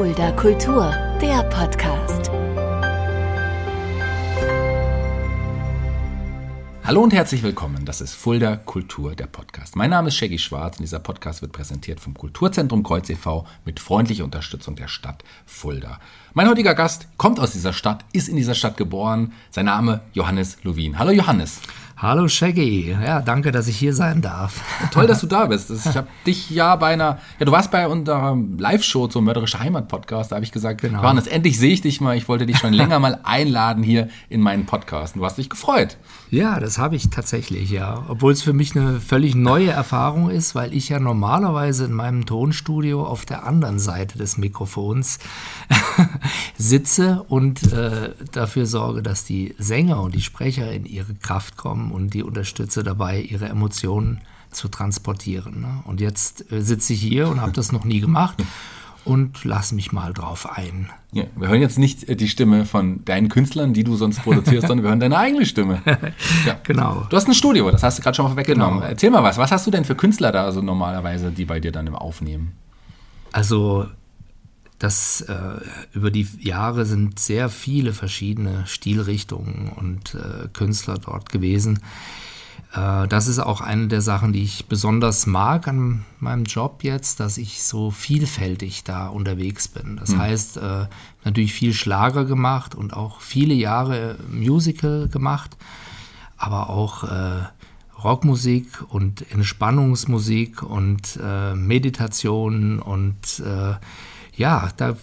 Fulda Kultur, der Podcast. Hallo und herzlich willkommen. Das ist Fulda Kultur, der Podcast. Mein Name ist Shaggy Schwarz und dieser Podcast wird präsentiert vom Kulturzentrum Kreuz e.V. mit freundlicher Unterstützung der Stadt Fulda. Mein heutiger Gast kommt aus dieser Stadt, ist in dieser Stadt geboren. Sein Name Johannes Lovin. Hallo Johannes. Hallo Shaggy, ja, danke, dass ich hier sein darf. Toll, dass du da bist. Ich habe dich ja bei einer, ja, du warst bei unserer Live-Show zum Mörderische Heimat Podcast. Da habe ich gesagt, genau. Johannes, endlich sehe ich dich mal. Ich wollte dich schon länger mal einladen hier in meinen Podcast. Du hast dich gefreut. Ja, das habe ich tatsächlich, ja. Obwohl es für mich eine völlig neue Erfahrung ist, weil ich ja normalerweise in meinem Tonstudio auf der anderen Seite des Mikrofons sitze und äh, dafür sorge, dass die Sänger und die Sprecher in ihre Kraft kommen und die unterstütze dabei, ihre Emotionen zu transportieren. Ne? Und jetzt äh, sitze ich hier und habe das noch nie gemacht und lass mich mal drauf ein. Ja, wir hören jetzt nicht äh, die Stimme von deinen Künstlern, die du sonst produzierst, sondern wir hören deine eigene Stimme. Ja. Genau. Du hast ein Studio, das hast du gerade schon mal weggenommen. Genau. Erzähl mal was. Was hast du denn für Künstler da also normalerweise, die bei dir dann im Aufnehmen? Also das äh, über die Jahre sind sehr viele verschiedene Stilrichtungen und äh, Künstler dort gewesen. Äh, das ist auch eine der Sachen, die ich besonders mag an meinem Job jetzt, dass ich so vielfältig da unterwegs bin. Das mhm. heißt, äh, natürlich viel Schlager gemacht und auch viele Jahre Musical gemacht, aber auch äh, Rockmusik und Entspannungsmusik und äh, Meditation und äh, ja, da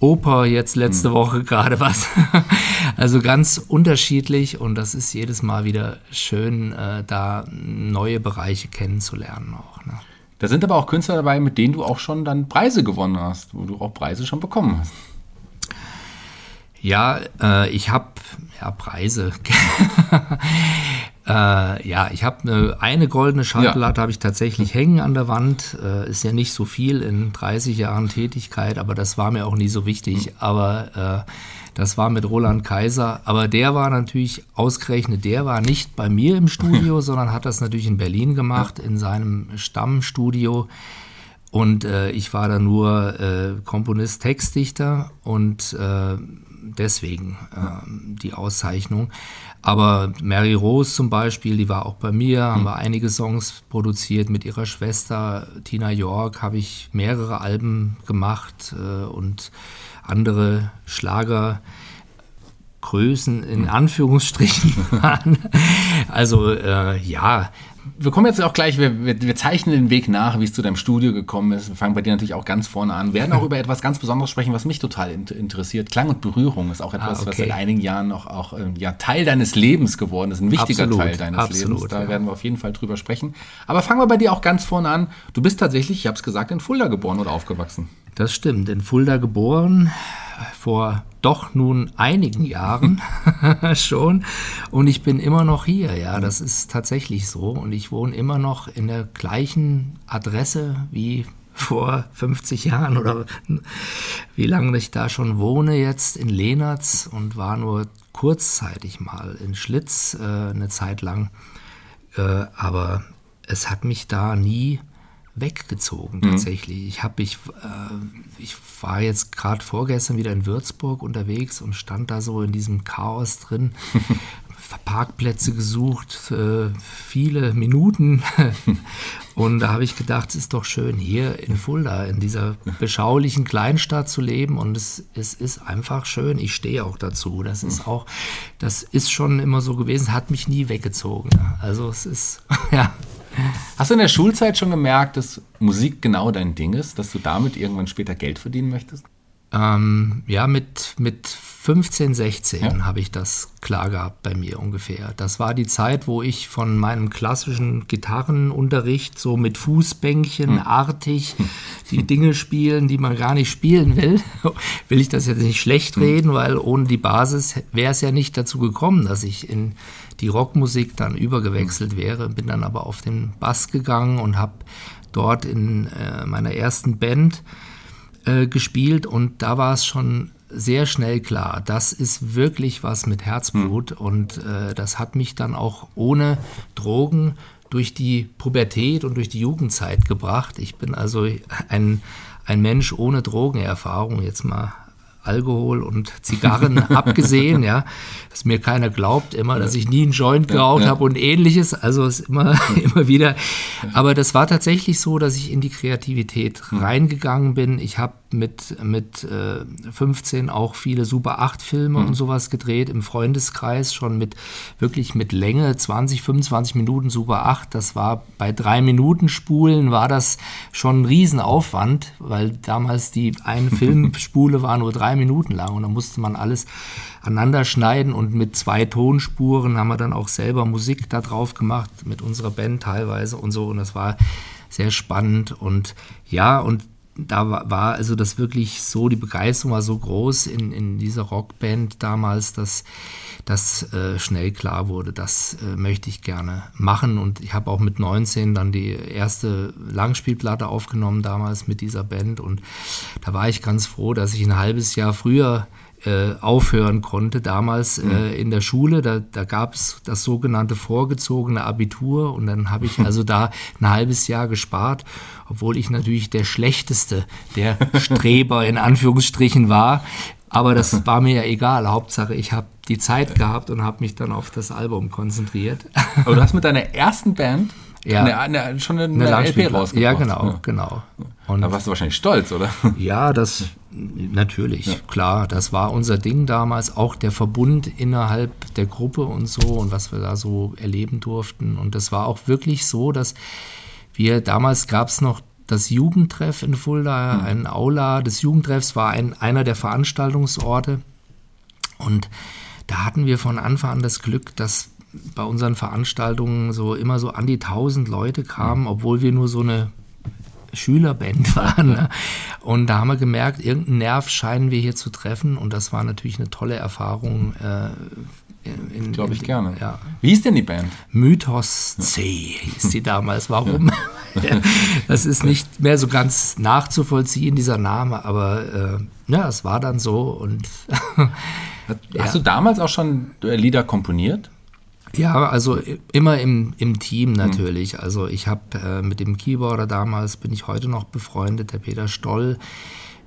Oper jetzt letzte mhm. Woche gerade was. also ganz unterschiedlich und das ist jedes Mal wieder schön, äh, da neue Bereiche kennenzulernen auch. Ne? Da sind aber auch Künstler dabei, mit denen du auch schon dann Preise gewonnen hast, wo du auch Preise schon bekommen hast. Ja, äh, ich habe ja Preise. Äh, ja, ich habe eine, eine goldene Schallplatte ja. habe ich tatsächlich hängen an der Wand. Äh, ist ja nicht so viel in 30 Jahren Tätigkeit, aber das war mir auch nie so wichtig. Mhm. Aber äh, das war mit Roland Kaiser. Aber der war natürlich ausgerechnet, der war nicht bei mir im Studio, sondern hat das natürlich in Berlin gemacht, in seinem Stammstudio. Und äh, ich war da nur äh, Komponist, Textdichter und äh, deswegen äh, die Auszeichnung. Aber Mary Rose zum Beispiel, die war auch bei mir, haben mhm. wir einige Songs produziert mit ihrer Schwester Tina York, habe ich mehrere Alben gemacht äh, und andere Schlagergrößen in hm. Anführungsstrichen also äh, ja, wir kommen jetzt auch gleich, wir, wir, wir, zeichnen den Weg nach, wie es zu deinem Studio gekommen ist. Wir fangen bei dir natürlich auch ganz vorne an. Wir werden auch über etwas ganz Besonderes sprechen, was mich total interessiert. Klang und Berührung ist auch etwas, ah, okay. was seit einigen Jahren noch auch äh, ja, Teil deines Lebens geworden ist, ein wichtiger absolut, Teil deines absolut, Lebens. Da ja. werden wir auf jeden Fall drüber sprechen. Aber fangen wir bei dir auch ganz vorne an. Du bist tatsächlich, ich habe es gesagt, in Fulda geboren oder aufgewachsen. Das stimmt, in Fulda geboren, vor doch nun einigen Jahren schon. Und ich bin immer noch hier, ja, das ist tatsächlich so. Und ich wohne immer noch in der gleichen Adresse wie vor 50 Jahren oder wie lange ich da schon wohne jetzt in Lehnertz und war nur kurzzeitig mal in Schlitz äh, eine Zeit lang, äh, aber es hat mich da nie weggezogen mhm. tatsächlich. Mhm. Ich habe ich, äh, ich war jetzt gerade vorgestern wieder in Würzburg unterwegs und stand da so in diesem Chaos drin. Parkplätze gesucht, äh, viele Minuten. und da habe ich gedacht, es ist doch schön, hier in Fulda, in dieser beschaulichen Kleinstadt zu leben. Und es, es ist einfach schön. Ich stehe auch dazu. Das ist auch, das ist schon immer so gewesen, hat mich nie weggezogen. Also es ist, ja. Hast du in der Schulzeit schon gemerkt, dass Musik genau dein Ding ist, dass du damit irgendwann später Geld verdienen möchtest? Ähm, ja, mit, mit 15, 16 ja. habe ich das klar gehabt bei mir ungefähr. Das war die Zeit, wo ich von meinem klassischen Gitarrenunterricht so mit Fußbänkchen hm. artig hm. die Dinge spielen, die man gar nicht spielen will. will ich das jetzt nicht schlecht hm. reden, hm. weil ohne die Basis wäre es ja nicht dazu gekommen, dass ich in die Rockmusik dann übergewechselt wäre. Bin dann aber auf den Bass gegangen und habe dort in äh, meiner ersten Band äh, gespielt und da war es schon sehr schnell klar, das ist wirklich was mit Herzblut mhm. und äh, das hat mich dann auch ohne Drogen durch die Pubertät und durch die Jugendzeit gebracht. Ich bin also ein ein Mensch ohne Drogenerfahrung, jetzt mal Alkohol und Zigarren abgesehen, ja, dass mir keiner glaubt immer, dass ich nie einen Joint geraucht habe und ähnliches. Also ist immer, immer wieder. Aber das war tatsächlich so, dass ich in die Kreativität hm. reingegangen bin. Ich habe mit, mit äh, 15 auch viele Super 8 Filme mhm. und sowas gedreht, im Freundeskreis schon mit wirklich mit Länge, 20, 25 Minuten Super 8. Das war bei drei Minuten Spulen war das schon ein Riesenaufwand, weil damals die eine Filmspule war nur drei Minuten lang und da musste man alles aneinander schneiden und mit zwei Tonspuren haben wir dann auch selber Musik da drauf gemacht, mit unserer Band teilweise und so und das war sehr spannend und ja, und da war, also das wirklich so, die Begeisterung war so groß in, in dieser Rockband damals, dass das äh, schnell klar wurde, das äh, möchte ich gerne machen. Und ich habe auch mit 19 dann die erste Langspielplatte aufgenommen damals mit dieser Band. Und da war ich ganz froh, dass ich ein halbes Jahr früher äh, aufhören konnte. Damals mhm. äh, in der Schule, da, da gab es das sogenannte vorgezogene Abitur und dann habe ich also da ein halbes Jahr gespart, obwohl ich natürlich der schlechteste der Streber in Anführungsstrichen war. Aber das war mir ja egal. Hauptsache, ich habe die Zeit gehabt und habe mich dann auf das Album konzentriert. Aber du hast mit deiner ersten Band ja. Eine, eine, schon eine, eine LP rausgebracht. Ja, genau, ja. genau. Und da warst du wahrscheinlich stolz, oder? Ja, das natürlich, ja. klar. Das war unser Ding damals, auch der Verbund innerhalb der Gruppe und so und was wir da so erleben durften. Und das war auch wirklich so, dass wir damals gab es noch das Jugendtreff in Fulda, mhm. ein Aula des Jugendtreffs war ein, einer der Veranstaltungsorte. Und da hatten wir von Anfang an das Glück, dass bei unseren Veranstaltungen so immer so an die 1000 Leute kamen, obwohl wir nur so eine Schülerband waren. Ne? Und da haben wir gemerkt, irgendeinen Nerv scheinen wir hier zu treffen. Und das war natürlich eine tolle Erfahrung. Äh, Glaube ich in, gerne. Ja. Wie hieß denn die Band? Mythos C hieß sie damals. Warum? das ist nicht mehr so ganz nachzuvollziehen, dieser Name, aber äh, ja, es war dann so. Und Hast du damals auch schon Lieder komponiert? Ja, also immer im, im Team natürlich. Mhm. Also ich habe äh, mit dem Keyboarder damals, bin ich heute noch befreundet, der Peter Stoll.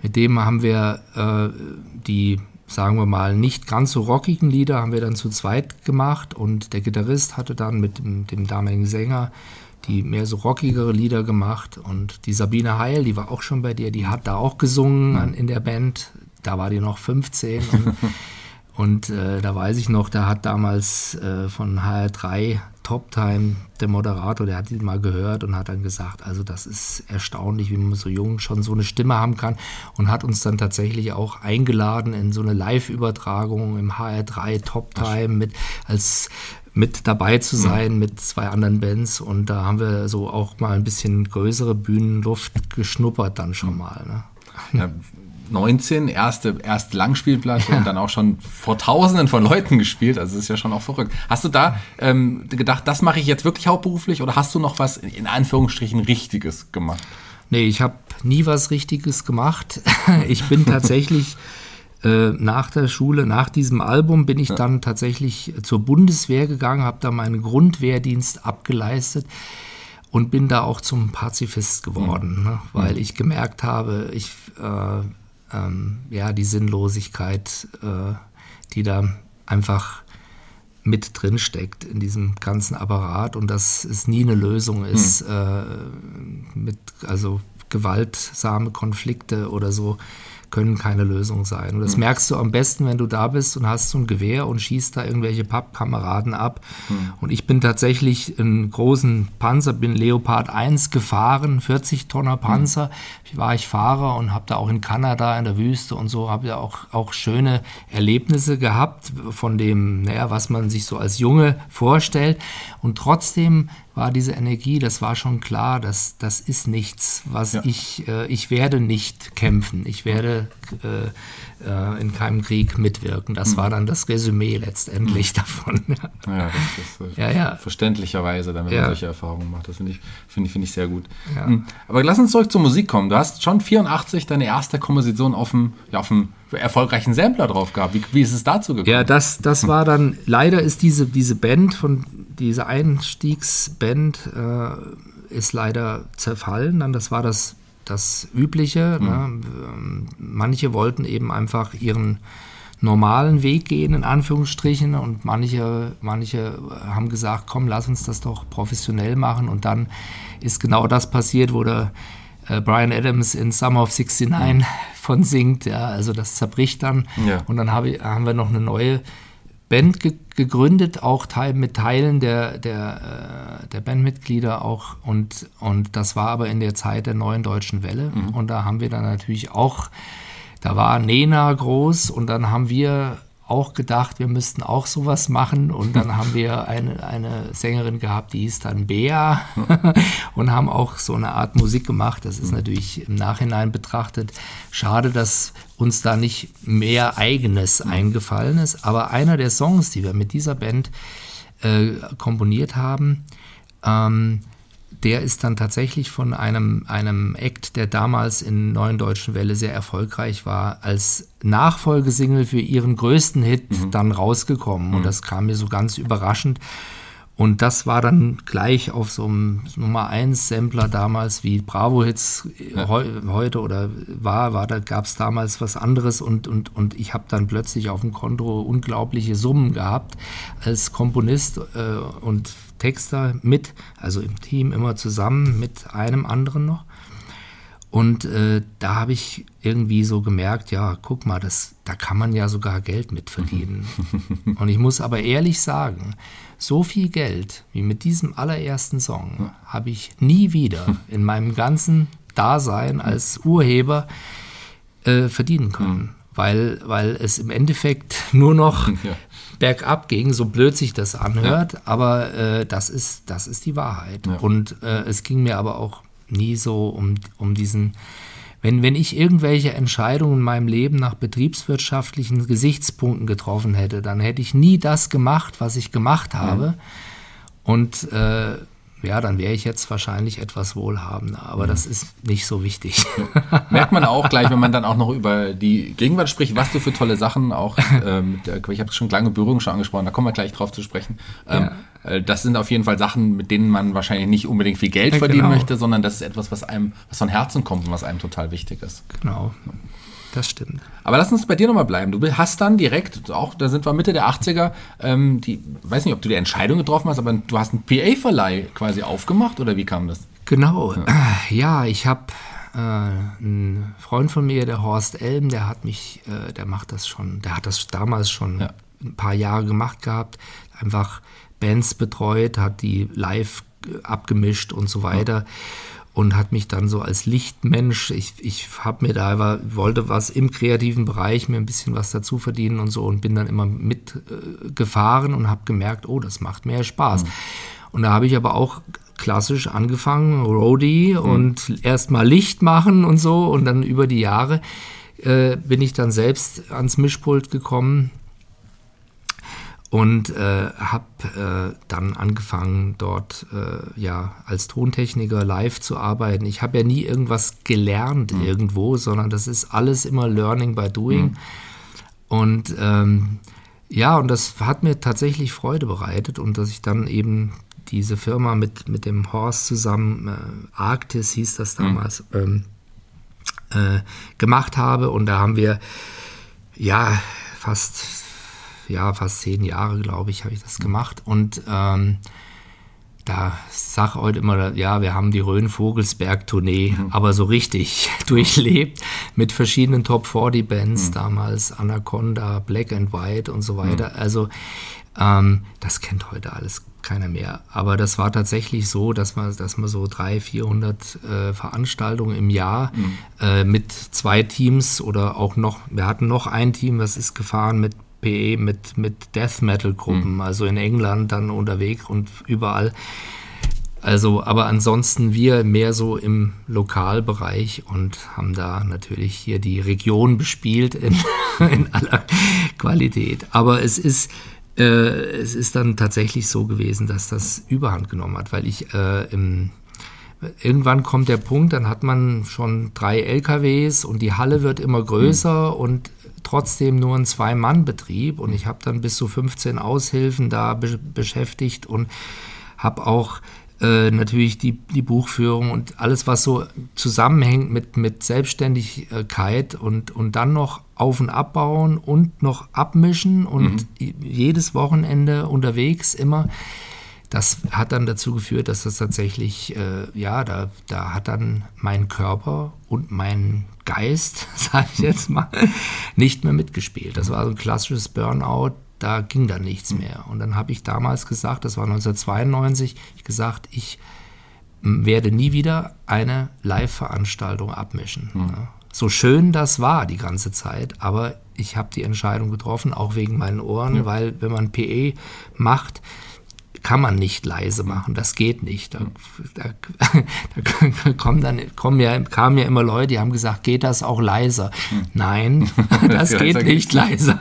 Mit dem haben wir äh, die, sagen wir mal, nicht ganz so rockigen Lieder haben wir dann zu zweit gemacht und der Gitarrist hatte dann mit dem, dem damaligen Sänger die mehr so rockigere Lieder gemacht und die Sabine Heil, die war auch schon bei dir, die hat da auch gesungen mhm. in der Band. Da war die noch 15 und Und äh, da weiß ich noch, da hat damals äh, von HR3 Top Time der Moderator, der hat ihn mal gehört und hat dann gesagt, also das ist erstaunlich, wie man so jung schon so eine Stimme haben kann und hat uns dann tatsächlich auch eingeladen in so eine Live-Übertragung im HR3 Top Time mit als mit dabei zu sein mhm. mit zwei anderen Bands und da haben wir so auch mal ein bisschen größere Bühnenluft geschnuppert dann schon mal. Ne? Ja, 19, erste, erste Langspielplatte ja. und dann auch schon vor Tausenden von Leuten gespielt. Also das ist ja schon auch verrückt. Hast du da ähm, gedacht, das mache ich jetzt wirklich hauptberuflich oder hast du noch was in Anführungsstrichen Richtiges gemacht? Nee, ich habe nie was Richtiges gemacht. ich bin tatsächlich äh, nach der Schule, nach diesem Album, bin ich ja. dann tatsächlich zur Bundeswehr gegangen, habe da meinen Grundwehrdienst abgeleistet und bin da auch zum Pazifist geworden, mhm. ne, weil mhm. ich gemerkt habe, ich äh, ähm, ja, die Sinnlosigkeit, äh, die da einfach mit drin steckt in diesem ganzen Apparat und dass es nie eine Lösung ist, hm. äh, mit also gewaltsame Konflikte oder so können keine Lösung sein. Und das mhm. merkst du am besten, wenn du da bist und hast so ein Gewehr und schießt da irgendwelche Pappkameraden ab. Mhm. Und ich bin tatsächlich einen großen Panzer, bin Leopard 1 gefahren, 40 Tonner Panzer. Mhm. War ich Fahrer und habe da auch in Kanada in der Wüste und so, habe ja auch, auch schöne Erlebnisse gehabt von dem, naja, was man sich so als Junge vorstellt. Und trotzdem war diese Energie, das war schon klar, dass das ist nichts, was ja. ich, äh, ich werde nicht kämpfen, ich werde äh, äh, in keinem Krieg mitwirken. Das mhm. war dann das Resümee letztendlich mhm. davon. ja, das ist äh, ja, ja. verständlicherweise, wenn man solche Erfahrungen macht. Das finde ich, find ich, find ich sehr gut. Mhm. Aber lass uns zurück zur Musik kommen. Du hast schon 84 deine erste Komposition auf dem, ja, auf dem erfolgreichen Sampler drauf gehabt. Wie, wie ist es dazu gekommen? Ja, das, das war dann, leider ist diese, diese Band von diese Einstiegsband äh, ist leider zerfallen. Dann, das war das das Übliche. Mhm. Ne? Manche wollten eben einfach ihren normalen Weg gehen, in Anführungsstrichen, und manche, manche haben gesagt, komm, lass uns das doch professionell machen. Und dann ist genau das passiert, wo der äh, Brian Adams in Summer of 69 mhm. von singt. Ja, also das zerbricht dann. Ja. Und dann hab ich, haben wir noch eine neue Band ge gegründet, auch teil, mit Teilen der, der, äh, der Bandmitglieder auch. Und, und das war aber in der Zeit der neuen deutschen Welle. Mhm. Und da haben wir dann natürlich auch, da war Nena groß und dann haben wir auch gedacht, wir müssten auch sowas machen. Und dann haben wir eine, eine Sängerin gehabt, die hieß dann Bea und haben auch so eine Art Musik gemacht. Das ist natürlich im Nachhinein betrachtet schade, dass uns da nicht mehr eigenes eingefallen ist. Aber einer der Songs, die wir mit dieser Band äh, komponiert haben, ähm, der ist dann tatsächlich von einem, einem Act, der damals in Neuen Deutschen Welle sehr erfolgreich war, als Nachfolgesingle für ihren größten Hit mhm. dann rausgekommen. Mhm. Und das kam mir so ganz überraschend. Und das war dann gleich auf so einem Nummer 1 Sampler damals, wie Bravo Hits ja. heu, heute oder war, war da gab es damals was anderes und, und, und ich habe dann plötzlich auf dem Konto unglaubliche Summen gehabt als Komponist äh, und Texter mit, also im Team immer zusammen mit einem anderen noch. Und äh, da habe ich irgendwie so gemerkt, ja, guck mal, das, da kann man ja sogar Geld mit verdienen. Und ich muss aber ehrlich sagen, so viel Geld wie mit diesem allerersten Song habe ich nie wieder in meinem ganzen Dasein als Urheber äh, verdienen können. Weil, weil es im Endeffekt nur noch ja bergab ging, so blöd sich das anhört, ja. aber äh, das, ist, das ist die Wahrheit. Ja. Und äh, es ging mir aber auch nie so um, um diesen, wenn, wenn ich irgendwelche Entscheidungen in meinem Leben nach betriebswirtschaftlichen Gesichtspunkten getroffen hätte, dann hätte ich nie das gemacht, was ich gemacht habe. Und äh, ja, dann wäre ich jetzt wahrscheinlich etwas wohlhabender. Aber mhm. das ist nicht so wichtig. Merkt man auch gleich, wenn man dann auch noch über die Gegenwart spricht, was du für tolle Sachen auch, ähm, ich habe schon lange Berührung schon angesprochen, da kommen wir gleich drauf zu sprechen. Ähm, ja. Äh, das sind auf jeden Fall Sachen, mit denen man wahrscheinlich nicht unbedingt viel Geld verdienen genau. möchte, sondern das ist etwas, was einem, was von Herzen kommt und was einem total wichtig ist. Genau das stimmt. Aber lass uns bei dir nochmal bleiben. Du hast dann direkt, auch da sind wir Mitte der 80er, ähm, die, weiß nicht, ob du die Entscheidung getroffen hast, aber du hast einen PA-Verleih quasi aufgemacht oder wie kam das? Genau, ja, ja ich habe äh, einen Freund von mir, der Horst Elm, der hat mich, äh, der macht das schon, der hat das damals schon ja. ein paar Jahre gemacht gehabt, einfach Bands betreut, hat die live abgemischt und so weiter. Ja und hat mich dann so als Lichtmensch, ich, ich habe mir da, wollte was im kreativen Bereich, mir ein bisschen was dazu verdienen und so und bin dann immer mitgefahren äh, und habe gemerkt, oh, das macht mehr Spaß. Mhm. Und da habe ich aber auch klassisch angefangen, Roadie mhm. und erstmal Licht machen und so und dann über die Jahre äh, bin ich dann selbst ans Mischpult gekommen und äh, habe äh, dann angefangen dort äh, ja als Tontechniker live zu arbeiten. Ich habe ja nie irgendwas gelernt mhm. irgendwo, sondern das ist alles immer Learning by Doing. Mhm. Und ähm, ja, und das hat mir tatsächlich Freude bereitet und dass ich dann eben diese Firma mit, mit dem Horst zusammen, äh, Arktis hieß das mhm. damals, mhm. ähm, gemacht habe. Und da haben wir ja fast ja, fast zehn Jahre, glaube ich, habe ich das gemacht. Und ähm, da sag heute immer, ja, wir haben die Rhön-Vogelsberg-Tournee, mhm. aber so richtig durchlebt mit verschiedenen Top-40-Bands, mhm. damals Anaconda, Black and White und so weiter. Mhm. Also ähm, das kennt heute alles keiner mehr. Aber das war tatsächlich so, dass man, dass man so 300, 400 äh, Veranstaltungen im Jahr mhm. äh, mit zwei Teams oder auch noch, wir hatten noch ein Team, das ist gefahren mit PE mit, mit Death Metal Gruppen, mhm. also in England dann unterwegs und überall. Also, aber ansonsten wir mehr so im Lokalbereich und haben da natürlich hier die Region bespielt in, in aller Qualität. Aber es ist, äh, es ist dann tatsächlich so gewesen, dass das Überhand genommen hat, weil ich äh, im irgendwann kommt der Punkt, dann hat man schon drei LKWs und die Halle wird immer größer mhm. und trotzdem nur ein Zwei-Mann-Betrieb und ich habe dann bis zu 15 Aushilfen da be beschäftigt und habe auch äh, natürlich die, die Buchführung und alles, was so zusammenhängt mit, mit Selbstständigkeit und, und dann noch auf- und abbauen und noch abmischen und mhm. jedes Wochenende unterwegs immer. Das hat dann dazu geführt, dass das tatsächlich, äh, ja, da, da hat dann mein Körper und mein Geist, sage ich jetzt mal, nicht mehr mitgespielt. Das war so ein klassisches Burnout, da ging dann nichts hm. mehr. Und dann habe ich damals gesagt, das war 1992, ich gesagt, ich werde nie wieder eine Live-Veranstaltung abmischen. Mhm. So schön das war die ganze Zeit, aber ich habe die Entscheidung getroffen, auch wegen meinen Ohren, ja. weil wenn man PE macht, kann man nicht leise machen, das geht nicht. Da, da, da kommen dann, kommen ja, kamen ja immer Leute, die haben gesagt, geht das auch leiser? Hm. Nein, das geht nicht leiser.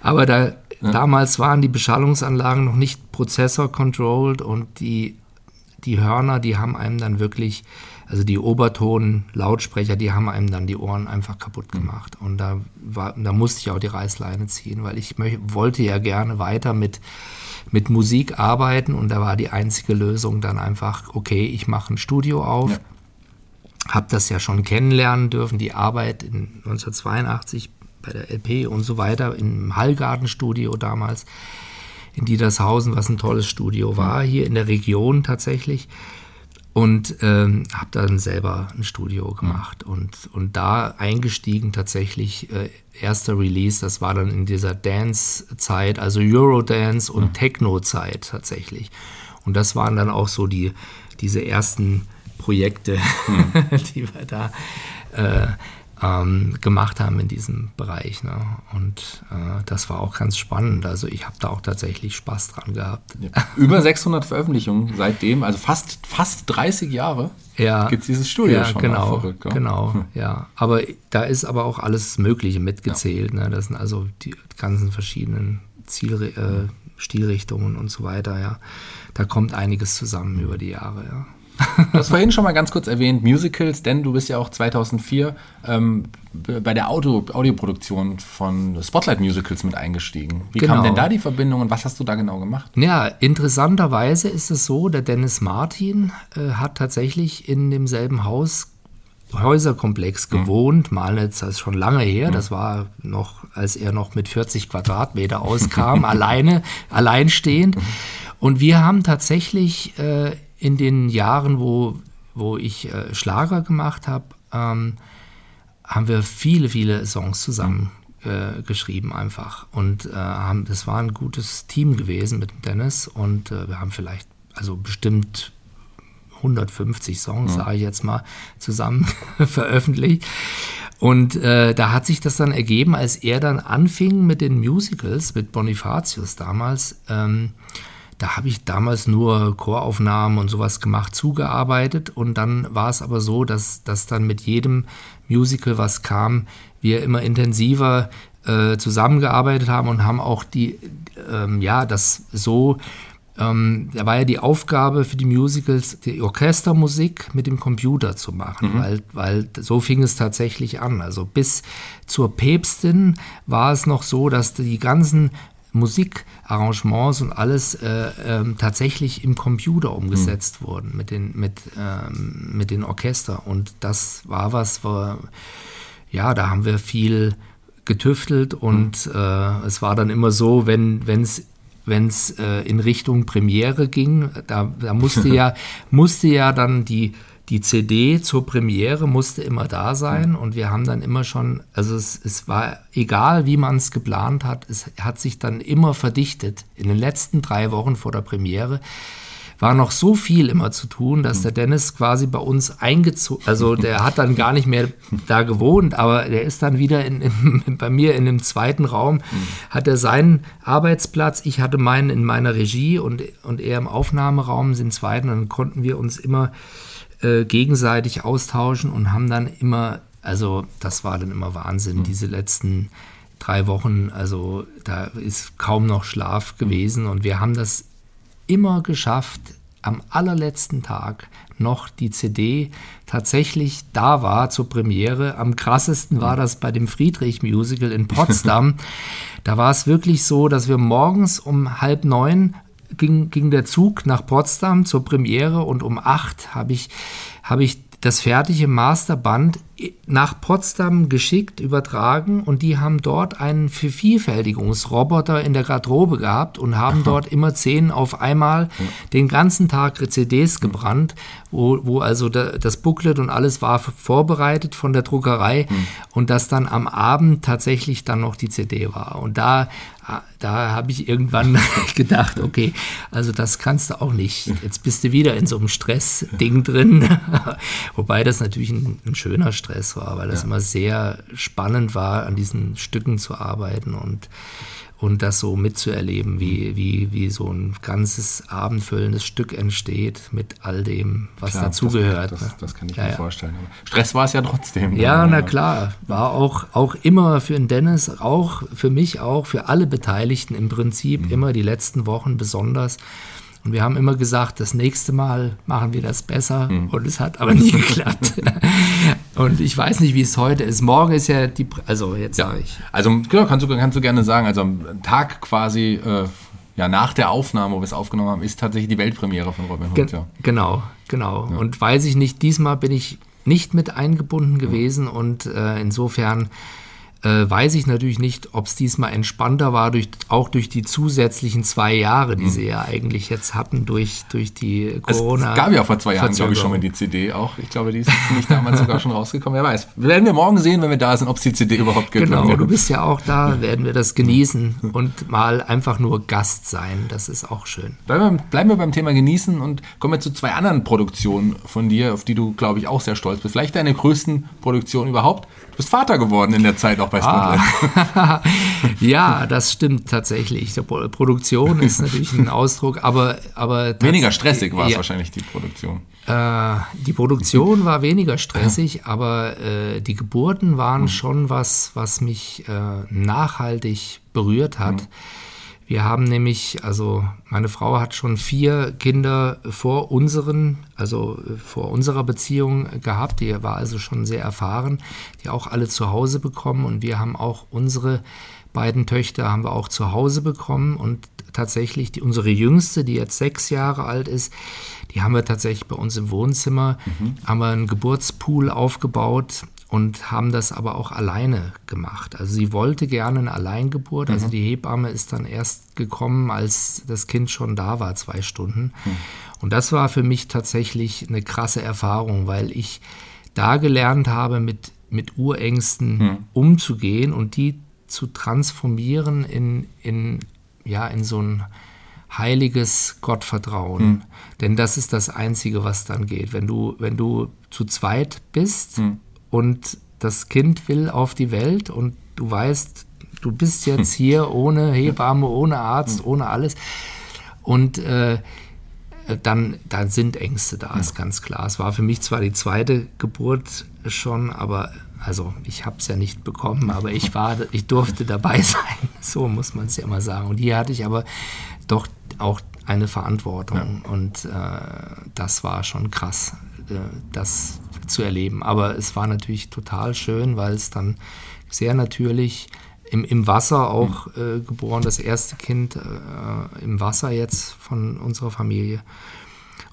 Aber da, damals waren die Beschallungsanlagen noch nicht prozessor-controlled und die, die Hörner, die haben einem dann wirklich, also die Oberton-Lautsprecher, die haben einem dann die Ohren einfach kaputt hm. gemacht. Und da, war, da musste ich auch die Reißleine ziehen, weil ich möchte, wollte ja gerne weiter mit, mit Musik arbeiten und da war die einzige Lösung dann einfach, okay, ich mache ein Studio auf. Ja. Habe das ja schon kennenlernen dürfen, die Arbeit in 1982 bei der LP und so weiter, im Hallgartenstudio damals in Dietershausen, was ein tolles Studio war, hier in der Region tatsächlich. Und ähm, habe dann selber ein Studio gemacht und, und da eingestiegen tatsächlich. Äh, erster Release, das war dann in dieser Dance-Zeit, also Eurodance und Techno-Zeit tatsächlich. Und das waren dann auch so die, diese ersten Projekte, mhm. die wir da äh, ähm, gemacht haben in diesem Bereich. Ne? Und äh, das war auch ganz spannend. Also ich habe da auch tatsächlich Spaß dran gehabt. Ja. Über 600 Veröffentlichungen seitdem, also fast, fast 30 Jahre ja, gibt es dieses Studio ja, schon. Genau, verrückt, ja? genau, hm. ja. Aber da ist aber auch alles Mögliche mitgezählt. Ne? Das sind also die ganzen verschiedenen Ziel, äh, Stilrichtungen und so weiter. Ja, da kommt einiges zusammen über die Jahre. Ja. Du hast vorhin schon mal ganz kurz erwähnt, Musicals, denn du bist ja auch 2004 ähm, bei der Audio, Audioproduktion von Spotlight Musicals mit eingestiegen. Wie genau. kam denn da die Verbindung und was hast du da genau gemacht? Ja, interessanterweise ist es so, der Dennis Martin äh, hat tatsächlich in demselben Haus Häuserkomplex mhm. gewohnt, mhm. mal jetzt das ist schon lange her, mhm. das war noch, als er noch mit 40 Quadratmeter auskam, alleine, alleinstehend. Mhm. Und wir haben tatsächlich äh, in den Jahren, wo, wo ich äh, Schlager gemacht habe, ähm, haben wir viele, viele Songs zusammen äh, geschrieben einfach. Und äh, haben, das war ein gutes Team gewesen mit Dennis und äh, wir haben vielleicht, also bestimmt 150 Songs, ja. sage ich jetzt mal, zusammen veröffentlicht. Und äh, da hat sich das dann ergeben, als er dann anfing mit den Musicals, mit Bonifatius damals, ähm, da habe ich damals nur Choraufnahmen und sowas gemacht, zugearbeitet. Und dann war es aber so, dass, dass dann mit jedem Musical, was kam, wir immer intensiver äh, zusammengearbeitet haben und haben auch die, ähm, ja, das so, ähm, da war ja die Aufgabe für die Musicals, die Orchestermusik mit dem Computer zu machen, mhm. weil, weil so fing es tatsächlich an. Also bis zur Päpstin war es noch so, dass die ganzen Musikarrangements und alles äh, ähm, tatsächlich im Computer umgesetzt mhm. wurden mit den, mit, ähm, mit den Orchester. Und das war was, wo, ja, da haben wir viel getüftelt und mhm. äh, es war dann immer so, wenn es wenn es äh, in Richtung Premiere ging, da, da musste ja musste ja dann die die CD zur Premiere musste immer da sein und wir haben dann immer schon, also es, es war egal, wie man es geplant hat, es hat sich dann immer verdichtet. In den letzten drei Wochen vor der Premiere war noch so viel immer zu tun, dass der Dennis quasi bei uns eingezogen, also der hat dann gar nicht mehr da gewohnt, aber der ist dann wieder in, in, bei mir in dem zweiten Raum, hat er seinen Arbeitsplatz, ich hatte meinen in meiner Regie und, und er im Aufnahmeraum, den zweiten, dann konnten wir uns immer äh, gegenseitig austauschen und haben dann immer, also das war dann immer Wahnsinn, mhm. diese letzten drei Wochen, also da ist kaum noch Schlaf gewesen und wir haben das immer geschafft, am allerletzten Tag noch die CD tatsächlich da war zur Premiere. Am krassesten war das bei dem Friedrich Musical in Potsdam. da war es wirklich so, dass wir morgens um halb neun ging, ging der Zug nach Potsdam zur Premiere und um acht habe ich, hab ich das fertige Masterband nach Potsdam geschickt, übertragen und die haben dort einen Vervielfältigungsroboter in der Garderobe gehabt und haben dort immer zehn auf einmal den ganzen Tag CDs gebrannt, wo, wo also da, das Booklet und alles war vorbereitet von der Druckerei mhm. und das dann am Abend tatsächlich dann noch die CD war. Und da da habe ich irgendwann gedacht, okay, also das kannst du auch nicht. Jetzt bist du wieder in so einem Stressding drin. Wobei das natürlich ein, ein, schöner Stress war, weil das ja. immer sehr spannend war, an diesen Stücken zu arbeiten und und das so mitzuerleben, wie, wie, wie so ein ganzes abendfüllendes Stück entsteht mit all dem, was dazugehört. Das, das, das, kann ich ja, mir ja. vorstellen. Aber Stress war es ja trotzdem. Ja, na klar. War auch, auch immer für den Dennis, auch für mich auch, für alle Beteiligten im Prinzip mhm. immer die letzten Wochen besonders und wir haben immer gesagt, das nächste Mal machen wir das besser. Mhm. Und es hat aber nie geklappt. Und ich weiß nicht, wie es heute ist. Morgen ist ja die, also jetzt ja. sage ich. Also genau, kannst du, kannst du gerne sagen, also am Tag quasi äh, ja, nach der Aufnahme, wo wir es aufgenommen haben, ist tatsächlich die Weltpremiere von Robin Hood. Ge ja. Genau, genau. Ja. Und weiß ich nicht, diesmal bin ich nicht mit eingebunden gewesen und äh, insofern äh, weiß ich natürlich nicht, ob es diesmal entspannter war, durch, auch durch die zusätzlichen zwei Jahre, die mhm. sie ja eigentlich jetzt hatten, durch, durch die Corona. Es, gab ja vor zwei Jahren, glaube ich, schon mal die CD auch. Ich glaube, die ist nicht damals sogar schon rausgekommen. Wer weiß. Werden wir morgen sehen, wenn wir da sind, ob es die CD überhaupt gibt. Genau, du bist ja auch da, werden wir das genießen und mal einfach nur Gast sein. Das ist auch schön. Bleiben wir, bleiben wir beim Thema genießen und kommen wir zu zwei anderen Produktionen von dir, auf die du, glaube ich, auch sehr stolz bist. Vielleicht deine größten Produktionen überhaupt bist Vater geworden in der Zeit auch bei Spotlight. Ah. ja, das stimmt tatsächlich. Die Produktion ist natürlich ein Ausdruck, aber. aber weniger stressig war es ja, wahrscheinlich, die Produktion. Äh, die Produktion war weniger stressig, aber äh, die Geburten waren mhm. schon was, was mich äh, nachhaltig berührt hat. Mhm wir haben nämlich, also meine Frau hat schon vier Kinder vor unseren, also vor unserer Beziehung gehabt. Die war also schon sehr erfahren, die auch alle zu Hause bekommen. Und wir haben auch unsere beiden Töchter haben wir auch zu Hause bekommen. Und tatsächlich die, unsere jüngste, die jetzt sechs Jahre alt ist, die haben wir tatsächlich bei uns im Wohnzimmer, mhm. haben wir einen Geburtspool aufgebaut und haben das aber auch alleine gemacht. Also sie wollte gerne eine Alleingeburt. Also mhm. Also die Hebamme ist dann erst gekommen, als das Kind schon da war, zwei Stunden. Mhm. Und das war für mich tatsächlich eine krasse Erfahrung, weil ich da gelernt habe, mit, mit Urängsten mhm. umzugehen und die zu transformieren in, in, ja, in so ein heiliges Gottvertrauen. Mhm. Denn das ist das Einzige, was dann geht. Wenn du, wenn du zu zweit bist, mhm und das Kind will auf die Welt und du weißt, du bist jetzt hier ohne Hebamme, ohne Arzt, ohne alles. Und äh, dann, dann sind Ängste da, ist ganz klar. Es war für mich zwar die zweite Geburt schon, aber also ich habe es ja nicht bekommen, aber ich war, ich durfte dabei sein. So muss man es ja immer sagen. Und hier hatte ich aber doch auch eine Verantwortung ja. und äh, das war schon krass, das zu erleben. Aber es war natürlich total schön, weil es dann sehr natürlich im, im Wasser auch mhm. äh, geboren, das erste Kind äh, im Wasser jetzt von unserer Familie.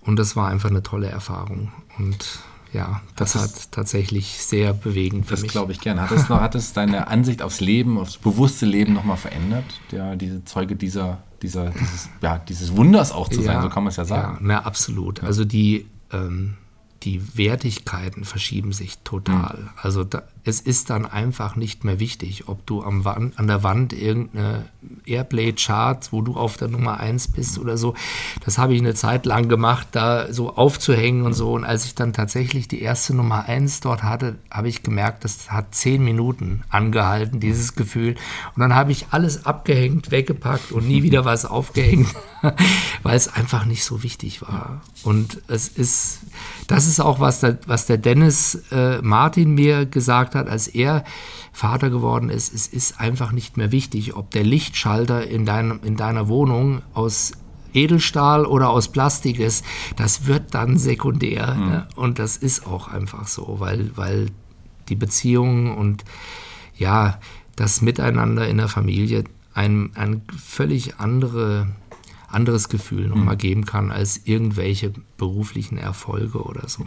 Und das war einfach eine tolle Erfahrung. Und ja, das, das hat tatsächlich sehr bewegend für das mich. Das glaube ich gerne. Hat es, noch, hat es deine Ansicht aufs Leben, aufs bewusste Leben nochmal verändert? Ja, diese Zeuge dieser, dieser, dieses, ja, dieses Wunders auch zu ja, sein, so kann man es ja sagen. Ja, na, absolut. Also die, ähm, die Wertigkeiten verschieben sich total. Mhm. Also da, es ist dann einfach nicht mehr wichtig, ob du am Wand, an der Wand irgendeine Airplay-Chart, wo du auf der Nummer 1 bist oder so. Das habe ich eine Zeit lang gemacht, da so aufzuhängen und so. Und als ich dann tatsächlich die erste Nummer 1 dort hatte, habe ich gemerkt, das hat zehn Minuten angehalten, dieses Gefühl. Und dann habe ich alles abgehängt, weggepackt und nie wieder was aufgehängt, weil es einfach nicht so wichtig war. Und es ist, das ist auch, was der, was der Dennis äh, Martin mir gesagt hat, als er Vater geworden ist. Es ist einfach nicht mehr wichtig, ob der Lichtschalter in, deinem, in deiner Wohnung aus Edelstahl oder aus Plastik ist. Das wird dann sekundär. Mhm. Ne? Und das ist auch einfach so, weil, weil die Beziehungen und ja, das Miteinander in der Familie ein, eine völlig andere anderes Gefühl nochmal mhm. geben kann als irgendwelche beruflichen Erfolge oder so.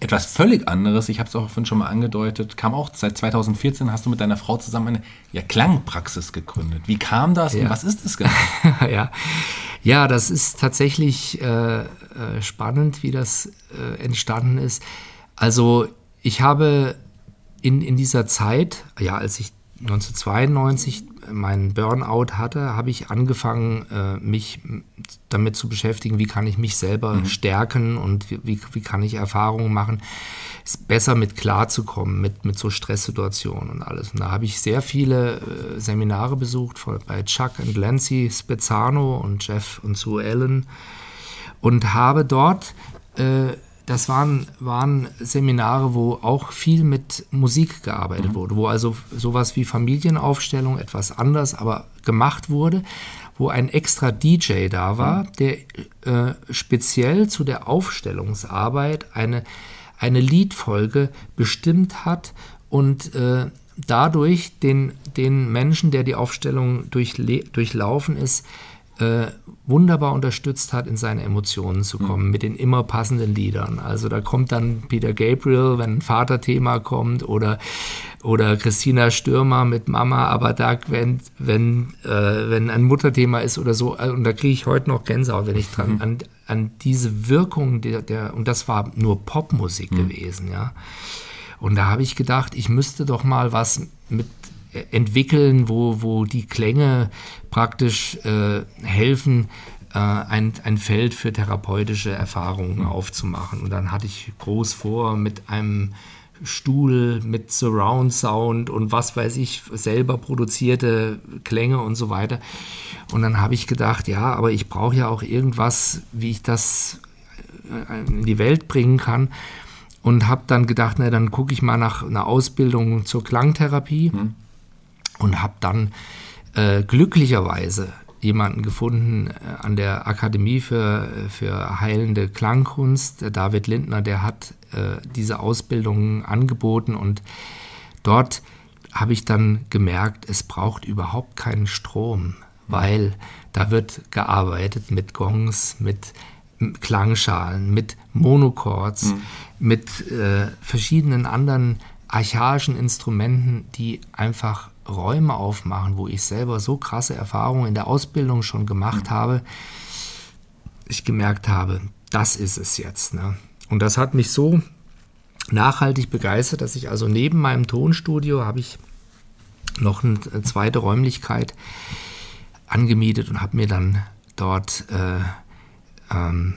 Etwas völlig anderes, ich habe es auch vorhin schon mal angedeutet, kam auch seit 2014, hast du mit deiner Frau zusammen eine ja, Klangpraxis gegründet. Wie kam das ja. und was ist es genau? ja. ja, das ist tatsächlich äh, äh, spannend, wie das äh, entstanden ist. Also ich habe in, in dieser Zeit, ja, als ich 1992 meinen Burnout hatte, habe ich angefangen, äh, mich damit zu beschäftigen, wie kann ich mich selber mhm. stärken und wie, wie kann ich Erfahrungen machen, besser mit klarzukommen, mit, mit so Stresssituationen und alles. Und da habe ich sehr viele äh, Seminare besucht von, bei Chuck und Lancy Spezzano und Jeff und Sue Allen und habe dort äh, das waren, waren Seminare, wo auch viel mit Musik gearbeitet mhm. wurde, wo also sowas wie Familienaufstellung etwas anders, aber gemacht wurde, wo ein extra DJ da war, mhm. der äh, speziell zu der Aufstellungsarbeit eine, eine Liedfolge bestimmt hat und äh, dadurch den, den Menschen, der die Aufstellung durchlaufen ist, äh, wunderbar unterstützt hat, in seine Emotionen zu kommen, mhm. mit den immer passenden Liedern. Also da kommt dann Peter Gabriel, wenn ein Vaterthema kommt, oder, oder Christina Stürmer mit Mama, aber da, wenn, wenn, äh, wenn ein Mutterthema ist oder so, äh, und da kriege ich heute noch Gänsehaut, wenn ich dran, mhm. an, an diese Wirkung der, der, und das war nur Popmusik mhm. gewesen, ja. Und da habe ich gedacht, ich müsste doch mal was mit entwickeln, wo, wo die Klänge praktisch äh, helfen, äh, ein, ein Feld für therapeutische Erfahrungen mhm. aufzumachen. Und dann hatte ich groß vor, mit einem Stuhl mit Surround Sound und was weiß ich, selber produzierte Klänge und so weiter. Und dann habe ich gedacht, ja, aber ich brauche ja auch irgendwas, wie ich das äh, in die Welt bringen kann. Und habe dann gedacht, na, dann gucke ich mal nach einer Ausbildung zur Klangtherapie. Mhm und habe dann äh, glücklicherweise jemanden gefunden äh, an der Akademie für, für heilende Klangkunst, David Lindner, der hat äh, diese Ausbildung angeboten und dort habe ich dann gemerkt, es braucht überhaupt keinen Strom, weil da wird gearbeitet mit Gongs, mit Klangschalen, mit Monochords, mhm. mit äh, verschiedenen anderen archaischen Instrumenten, die einfach Räume aufmachen, wo ich selber so krasse Erfahrungen in der Ausbildung schon gemacht mhm. habe, ich gemerkt habe, das ist es jetzt. Ne? Und das hat mich so nachhaltig begeistert, dass ich also neben meinem Tonstudio habe ich noch eine zweite Räumlichkeit angemietet und habe mir dann dort äh, ähm,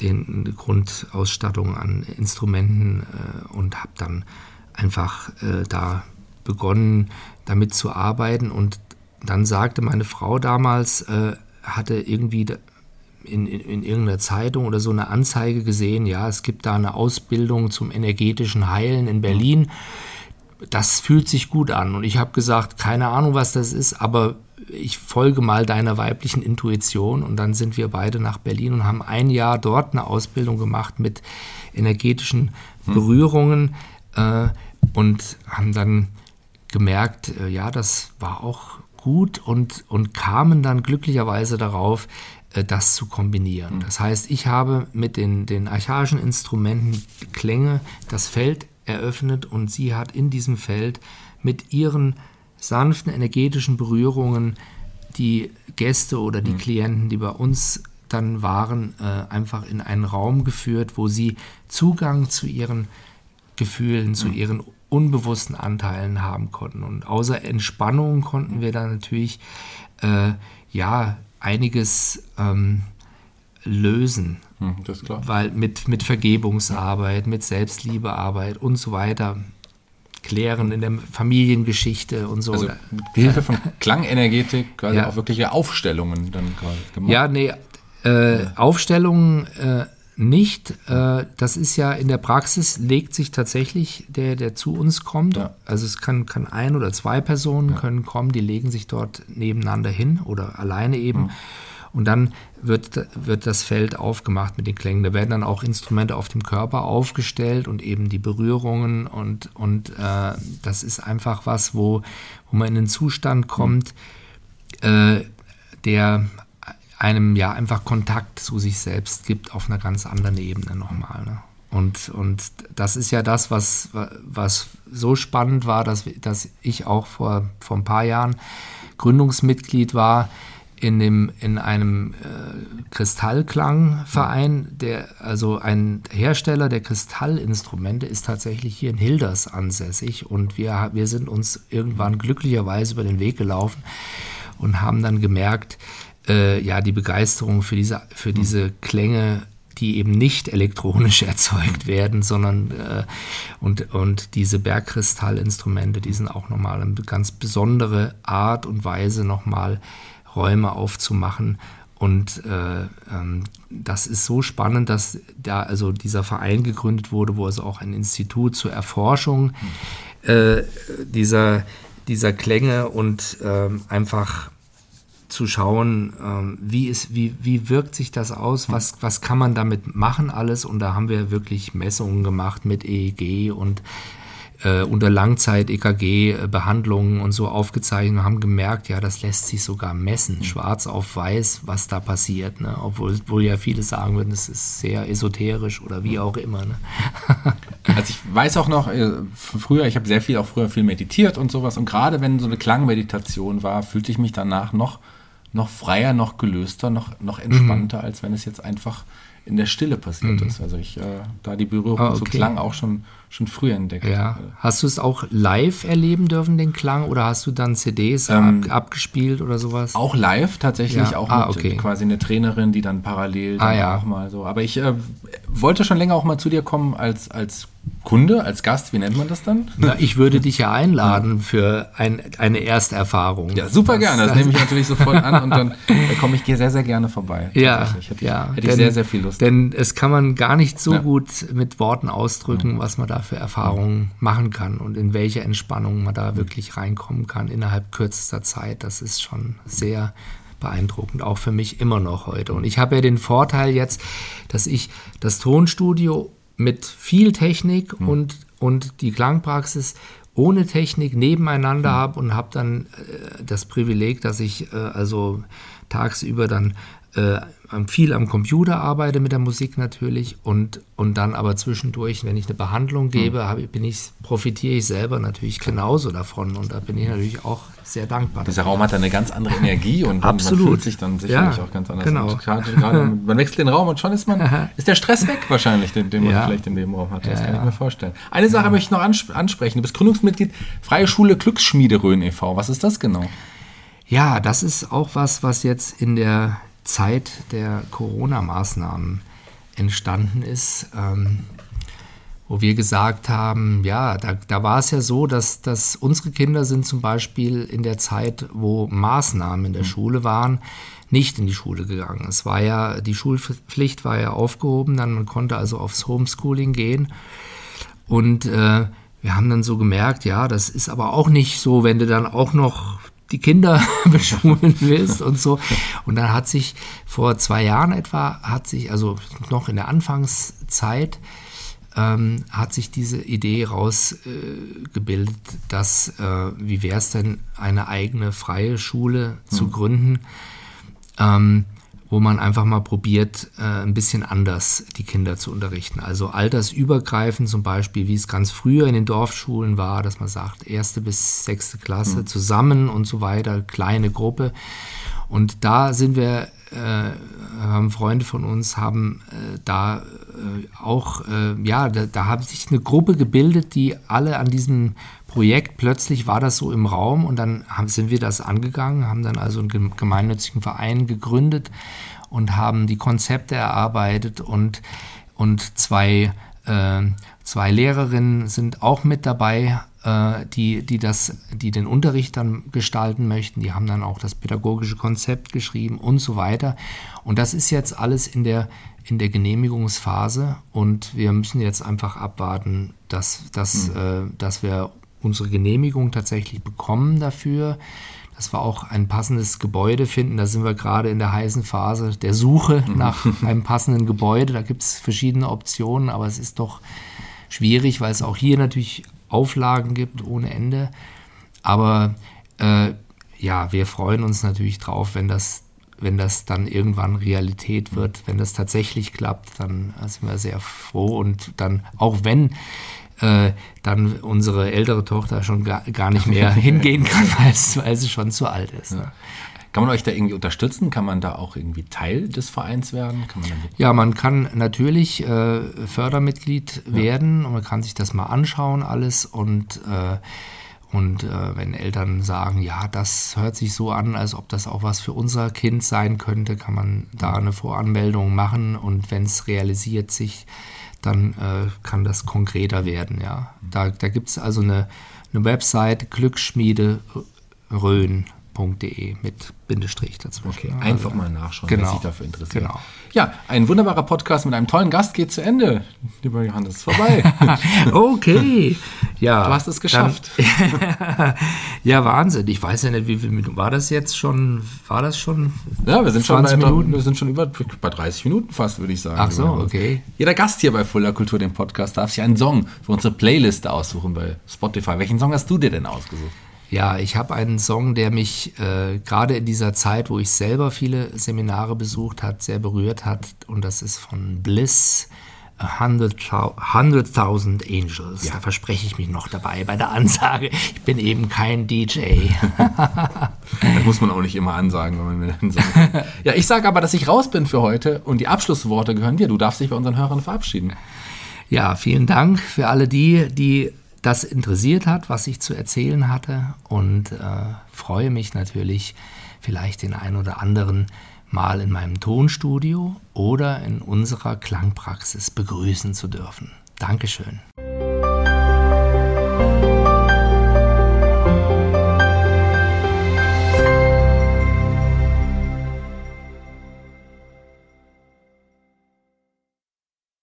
den Grundausstattung an Instrumenten äh, und habe dann einfach äh, da begonnen, damit zu arbeiten. Und dann sagte meine Frau damals, äh, hatte irgendwie in, in, in, irgendeiner Zeitung oder so eine Anzeige gesehen, ja, es gibt da eine Ausbildung zum energetischen Heilen in Berlin. Das fühlt sich gut an. Und ich habe gesagt, keine Ahnung, was das ist, aber ich folge mal deiner weiblichen Intuition. Und dann sind wir beide nach Berlin und haben ein Jahr dort eine Ausbildung gemacht mit energetischen hm. Berührungen äh, und haben dann gemerkt, äh, ja, das war auch gut und, und kamen dann glücklicherweise darauf, äh, das zu kombinieren. Mhm. Das heißt, ich habe mit den, den archaischen Instrumenten Klänge das Feld eröffnet und sie hat in diesem Feld mit ihren sanften energetischen Berührungen die Gäste oder die mhm. Klienten, die bei uns dann waren, äh, einfach in einen Raum geführt, wo sie Zugang zu ihren Gefühlen, zu mhm. ihren unbewussten Anteilen haben konnten. Und außer Entspannung konnten wir dann natürlich äh, ja einiges ähm, lösen. Hm, das ist klar. Weil mit, mit Vergebungsarbeit, mit Selbstliebearbeit und so weiter klären in der Familiengeschichte und so. Also mit Hilfe von Klangenergetik quasi ja. auch wirkliche Aufstellungen dann quasi gemacht. Ja, nee, äh, Aufstellungen äh, nicht. Äh, das ist ja in der Praxis, legt sich tatsächlich der, der zu uns kommt. Ja. Also es kann, kann ein oder zwei Personen ja. können kommen, die legen sich dort nebeneinander hin oder alleine eben. Mhm. Und dann wird, wird das Feld aufgemacht mit den Klängen. Da werden dann auch Instrumente auf dem Körper aufgestellt und eben die Berührungen. Und, und äh, das ist einfach was, wo, wo man in den Zustand kommt, mhm. äh, der einem ja einfach Kontakt zu sich selbst gibt auf einer ganz anderen Ebene nochmal. Ne? Und, und das ist ja das, was, was so spannend war, dass, dass ich auch vor, vor ein paar Jahren Gründungsmitglied war in, dem, in einem äh, Kristallklangverein, der also ein Hersteller der Kristallinstrumente ist tatsächlich hier in Hilders ansässig und wir, wir sind uns irgendwann glücklicherweise über den Weg gelaufen und haben dann gemerkt, äh, ja, die Begeisterung für diese, für diese Klänge die eben nicht elektronisch erzeugt werden, sondern äh, und, und diese Bergkristallinstrumente, die sind auch nochmal eine ganz besondere Art und Weise, nochmal Räume aufzumachen. Und äh, ähm, das ist so spannend, dass da also dieser Verein gegründet wurde, wo also auch ein Institut zur Erforschung äh, dieser, dieser Klänge und äh, einfach zu schauen, ähm, wie, ist, wie, wie wirkt sich das aus, was, was kann man damit machen alles. Und da haben wir wirklich Messungen gemacht mit EEG und äh, unter Langzeit-EKG-Behandlungen und so aufgezeichnet und haben gemerkt, ja, das lässt sich sogar messen, mhm. schwarz auf weiß, was da passiert. Ne? Obwohl, obwohl ja viele sagen würden, es ist sehr esoterisch oder wie auch immer. Ne? also ich weiß auch noch, äh, früher, ich habe sehr viel, auch früher viel meditiert und sowas. Und gerade wenn so eine Klangmeditation war, fühlte ich mich danach noch noch freier, noch gelöster, noch, noch entspannter, mhm. als wenn es jetzt einfach in der Stille passiert mhm. ist. Also ich äh, da die Berührung ah, okay. zu Klang auch schon, schon früher entdeckt. Ja. Hast du es auch live erleben dürfen, den Klang, oder hast du dann CDs ähm, ab, abgespielt oder sowas? Auch live tatsächlich, ja. auch ah, mit okay. quasi eine Trainerin, die dann parallel ah, dann ja. auch mal so. Aber ich äh, wollte schon länger auch mal zu dir kommen als, als Kunde, als Gast, wie nennt man das dann? Na, ich würde dich ja einladen für ein, eine Ersterfahrung. Ja, super das, gerne. Das, das nehme ich natürlich sofort an und dann da komme ich sehr, sehr gerne vorbei. Ja, hätte, ja. Hätte denn, ich sehr, sehr viel Lust. Denn es kann man gar nicht so ja. gut mit Worten ausdrücken, was man da für Erfahrungen machen kann und in welche Entspannung man da wirklich reinkommen kann innerhalb kürzester Zeit. Das ist schon sehr beeindruckend, auch für mich immer noch heute. Und ich habe ja den Vorteil jetzt, dass ich das Tonstudio mit viel Technik mhm. und, und die Klangpraxis ohne Technik nebeneinander mhm. habe und habe dann äh, das Privileg, dass ich äh, also tagsüber dann äh, viel am Computer arbeite mit der Musik natürlich und, und dann aber zwischendurch, wenn ich eine Behandlung gebe, hm. bin ich, profitiere ich selber natürlich genauso davon und da bin ich natürlich auch sehr dankbar. Dieser Raum hat eine ganz andere Energie und, Absolut. man fühlt sich dann sicherlich ja, auch ganz anders. Genau. Grade, grade, man wechselt den Raum und schon ist man ist der Stress weg wahrscheinlich, den, den man ja. vielleicht in dem Raum hat. Das ja, kann ich mir vorstellen. Eine Sache möchte ich noch ansprechen. Du bist Gründungsmitglied Freie Schule Glücksschmiede Rhön e.V. Was ist das genau? Ja, das ist auch was, was jetzt in der Zeit der Corona-Maßnahmen entstanden ist, ähm, wo wir gesagt haben, ja, da, da war es ja so, dass, dass unsere Kinder sind zum Beispiel in der Zeit, wo Maßnahmen in der mhm. Schule waren, nicht in die Schule gegangen. Es war ja, die Schulpflicht war ja aufgehoben, dann man konnte also aufs Homeschooling gehen. Und äh, wir haben dann so gemerkt, ja, das ist aber auch nicht so, wenn du dann auch noch die Kinder beschulen willst und so. Und dann hat sich vor zwei Jahren etwa, hat sich, also noch in der Anfangszeit, ähm, hat sich diese Idee rausgebildet, äh, dass, äh, wie wäre es denn, eine eigene freie Schule zu mhm. gründen. Ähm, wo man einfach mal probiert, äh, ein bisschen anders die Kinder zu unterrichten. Also altersübergreifend zum Beispiel, wie es ganz früher in den Dorfschulen war, dass man sagt, erste bis sechste Klasse mhm. zusammen und so weiter, kleine Gruppe. Und da sind wir, äh, haben Freunde von uns, haben äh, da äh, auch, äh, ja, da, da hat sich eine Gruppe gebildet, die alle an diesem Projekt, plötzlich war das so im Raum und dann haben, sind wir das angegangen, haben dann also einen gemeinnützigen Verein gegründet und haben die Konzepte erarbeitet und, und zwei, äh, zwei Lehrerinnen sind auch mit dabei, äh, die, die, das, die den Unterricht dann gestalten möchten. Die haben dann auch das pädagogische Konzept geschrieben und so weiter. Und das ist jetzt alles in der, in der Genehmigungsphase und wir müssen jetzt einfach abwarten, dass, dass, mhm. äh, dass wir unsere Genehmigung tatsächlich bekommen dafür, dass wir auch ein passendes Gebäude finden. Da sind wir gerade in der heißen Phase der Suche mhm. nach einem passenden Gebäude. Da gibt es verschiedene Optionen, aber es ist doch schwierig, weil es auch hier natürlich Auflagen gibt ohne Ende. Aber äh, ja, wir freuen uns natürlich drauf, wenn das wenn das dann irgendwann Realität wird, wenn das tatsächlich klappt, dann sind wir sehr froh und dann, auch wenn äh, dann unsere ältere Tochter schon gar, gar nicht mehr hingehen kann, weil, sie schon zu alt ist. Ne? Kann man euch da irgendwie unterstützen? Kann man da auch irgendwie Teil des Vereins werden? Man ja, man kann natürlich äh, Fördermitglied ja. werden und man kann sich das mal anschauen alles und äh, und äh, wenn Eltern sagen, ja, das hört sich so an, als ob das auch was für unser Kind sein könnte, kann man da eine Voranmeldung machen und wenn es realisiert sich, dann äh, kann das konkreter werden. Ja. Da, da gibt es also eine, eine Website, Glücksschmiede Rhön www.ftf.de mit Bindestrich dazwischen. Okay, einfach mal nachschauen, genau, wer sich dafür interessiert. Genau. Ja, ein wunderbarer Podcast mit einem tollen Gast geht zu Ende. Lieber Johannes, ist vorbei. okay, ja. Du hast es geschafft. Dann, ja, Wahnsinn. Ich weiß ja nicht, wie viel Minuten war das jetzt schon? War das schon? Ja, wir sind schon bei, Minuten? Wir sind schon über bei 30 Minuten fast, würde ich sagen. Ach so, okay. Jeder Gast hier bei Fuller Kultur, dem Podcast, darf sich einen Song für unsere Playliste aussuchen bei Spotify. Welchen Song hast du dir denn ausgesucht? Ja, ich habe einen Song, der mich äh, gerade in dieser Zeit, wo ich selber viele Seminare besucht hat, sehr berührt hat. Und das ist von Bliss. 100.000 Angels. Ja. Da verspreche ich mich noch dabei bei der Ansage. Ich bin eben kein DJ. das muss man auch nicht immer ansagen, wenn man mir dann sagt. Ja, ich sage aber, dass ich raus bin für heute und die Abschlussworte gehören dir. Du darfst dich bei unseren Hörern verabschieden. Ja, vielen Dank für alle die, die das interessiert hat, was ich zu erzählen hatte und äh, freue mich natürlich, vielleicht den einen oder anderen mal in meinem Tonstudio oder in unserer Klangpraxis begrüßen zu dürfen. Dankeschön.